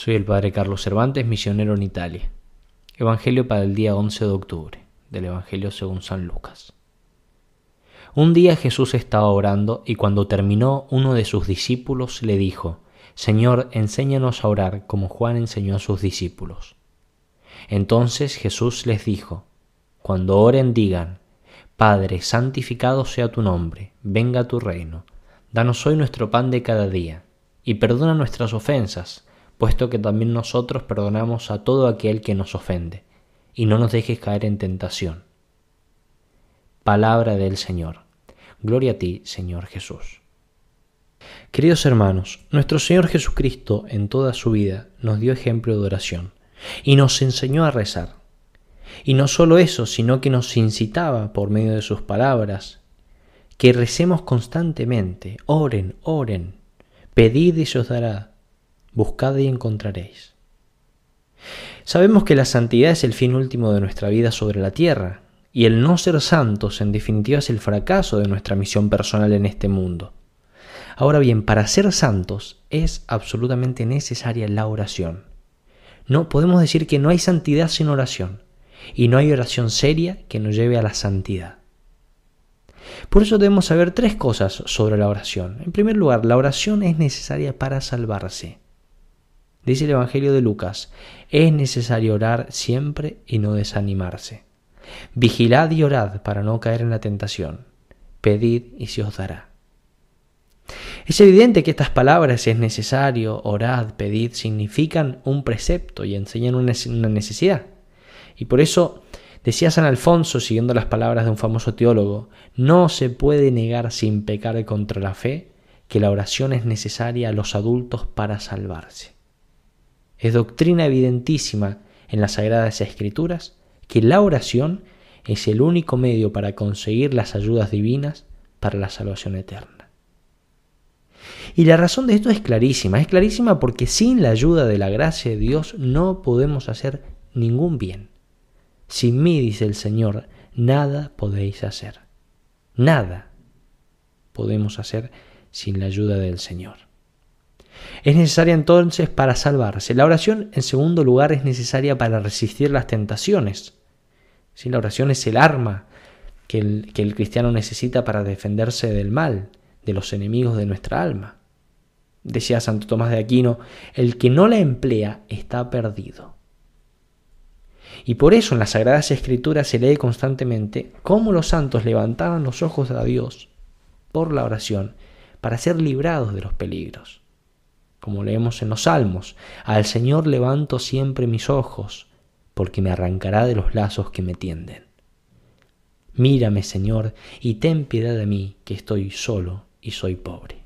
Soy el Padre Carlos Cervantes, misionero en Italia. Evangelio para el día 11 de octubre, del Evangelio según San Lucas. Un día Jesús estaba orando y cuando terminó uno de sus discípulos le dijo, Señor, enséñanos a orar como Juan enseñó a sus discípulos. Entonces Jesús les dijo, Cuando oren digan, Padre, santificado sea tu nombre, venga tu reino, danos hoy nuestro pan de cada día, y perdona nuestras ofensas, puesto que también nosotros perdonamos a todo aquel que nos ofende, y no nos dejes caer en tentación. Palabra del Señor. Gloria a ti, Señor Jesús. Queridos hermanos, nuestro Señor Jesucristo en toda su vida nos dio ejemplo de oración y nos enseñó a rezar. Y no solo eso, sino que nos incitaba por medio de sus palabras que recemos constantemente, oren, oren, pedid y se os dará, buscad y encontraréis. Sabemos que la santidad es el fin último de nuestra vida sobre la tierra, y el no ser santos en definitiva es el fracaso de nuestra misión personal en este mundo. Ahora bien, para ser santos es absolutamente necesaria la oración. No podemos decir que no hay santidad sin oración, y no hay oración seria que nos lleve a la santidad. Por eso debemos saber tres cosas sobre la oración. En primer lugar, la oración es necesaria para salvarse. Dice el Evangelio de Lucas, es necesario orar siempre y no desanimarse. Vigilad y orad para no caer en la tentación. Pedid y se os dará. Es evidente que estas palabras, es necesario, orad, pedid, significan un precepto y enseñan una necesidad. Y por eso decía San Alfonso, siguiendo las palabras de un famoso teólogo, no se puede negar sin pecar contra la fe que la oración es necesaria a los adultos para salvarse. Es doctrina evidentísima en las Sagradas Escrituras que la oración es el único medio para conseguir las ayudas divinas para la salvación eterna. Y la razón de esto es clarísima, es clarísima porque sin la ayuda de la gracia de Dios no podemos hacer ningún bien. Sin mí, dice el Señor, nada podéis hacer. Nada podemos hacer sin la ayuda del Señor. Es necesaria entonces para salvarse. La oración, en segundo lugar, es necesaria para resistir las tentaciones. Si La oración es el arma que el, que el cristiano necesita para defenderse del mal, de los enemigos de nuestra alma. Decía Santo Tomás de Aquino, el que no la emplea está perdido. Y por eso en las Sagradas Escrituras se lee constantemente cómo los santos levantaban los ojos a Dios por la oración para ser librados de los peligros como leemos en los Salmos, al Señor levanto siempre mis ojos, porque me arrancará de los lazos que me tienden. Mírame, Señor, y ten piedad de mí, que estoy solo y soy pobre.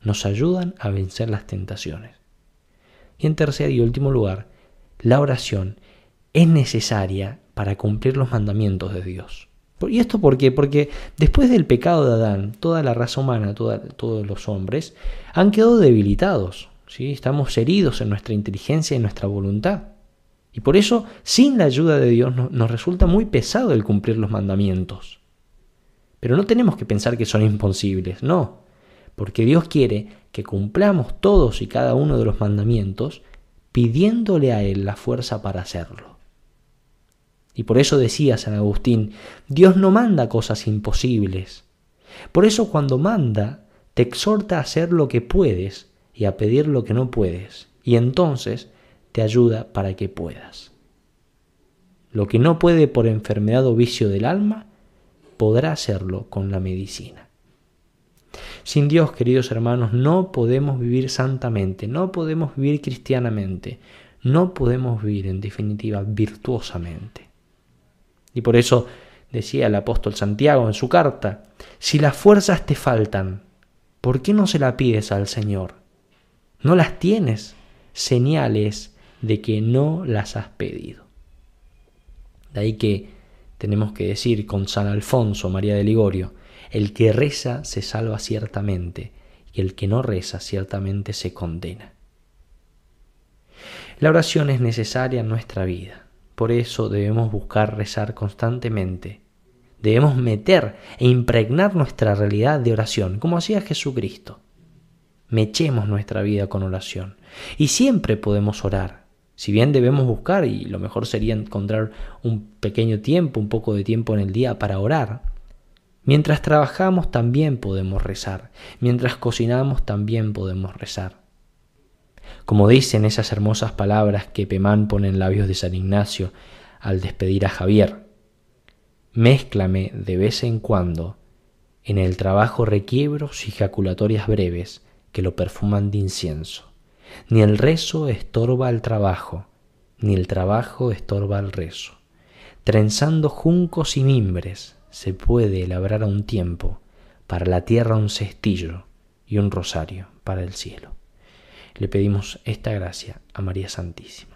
Nos ayudan a vencer las tentaciones. Y en tercer y último lugar, la oración es necesaria para cumplir los mandamientos de Dios. ¿Y esto por qué? Porque después del pecado de Adán, toda la raza humana, todos los hombres, han quedado debilitados. ¿sí? Estamos heridos en nuestra inteligencia y en nuestra voluntad. Y por eso, sin la ayuda de Dios, nos resulta muy pesado el cumplir los mandamientos. Pero no tenemos que pensar que son imposibles, no. Porque Dios quiere que cumplamos todos y cada uno de los mandamientos pidiéndole a Él la fuerza para hacerlo. Y por eso decía San Agustín, Dios no manda cosas imposibles. Por eso cuando manda, te exhorta a hacer lo que puedes y a pedir lo que no puedes. Y entonces te ayuda para que puedas. Lo que no puede por enfermedad o vicio del alma, podrá hacerlo con la medicina. Sin Dios, queridos hermanos, no podemos vivir santamente, no podemos vivir cristianamente, no podemos vivir en definitiva virtuosamente. Y por eso decía el apóstol Santiago en su carta, si las fuerzas te faltan, ¿por qué no se la pides al Señor? No las tienes, señales de que no las has pedido. De ahí que tenemos que decir con San Alfonso María de Ligorio, el que reza se salva ciertamente, y el que no reza ciertamente se condena. La oración es necesaria en nuestra vida. Por eso debemos buscar rezar constantemente. Debemos meter e impregnar nuestra realidad de oración, como hacía Jesucristo. Mechemos nuestra vida con oración. Y siempre podemos orar. Si bien debemos buscar, y lo mejor sería encontrar un pequeño tiempo, un poco de tiempo en el día para orar, mientras trabajamos también podemos rezar, mientras cocinamos también podemos rezar. Como dicen esas hermosas palabras que Pemán pone en labios de San Ignacio al despedir a Javier, mézclame de vez en cuando en el trabajo requiebros y jaculatorias breves que lo perfuman de incienso. Ni el rezo estorba al trabajo, ni el trabajo estorba al rezo. Trenzando juncos y mimbres se puede labrar a un tiempo, para la tierra un cestillo y un rosario para el cielo. Le pedimos esta gracia a María Santísima.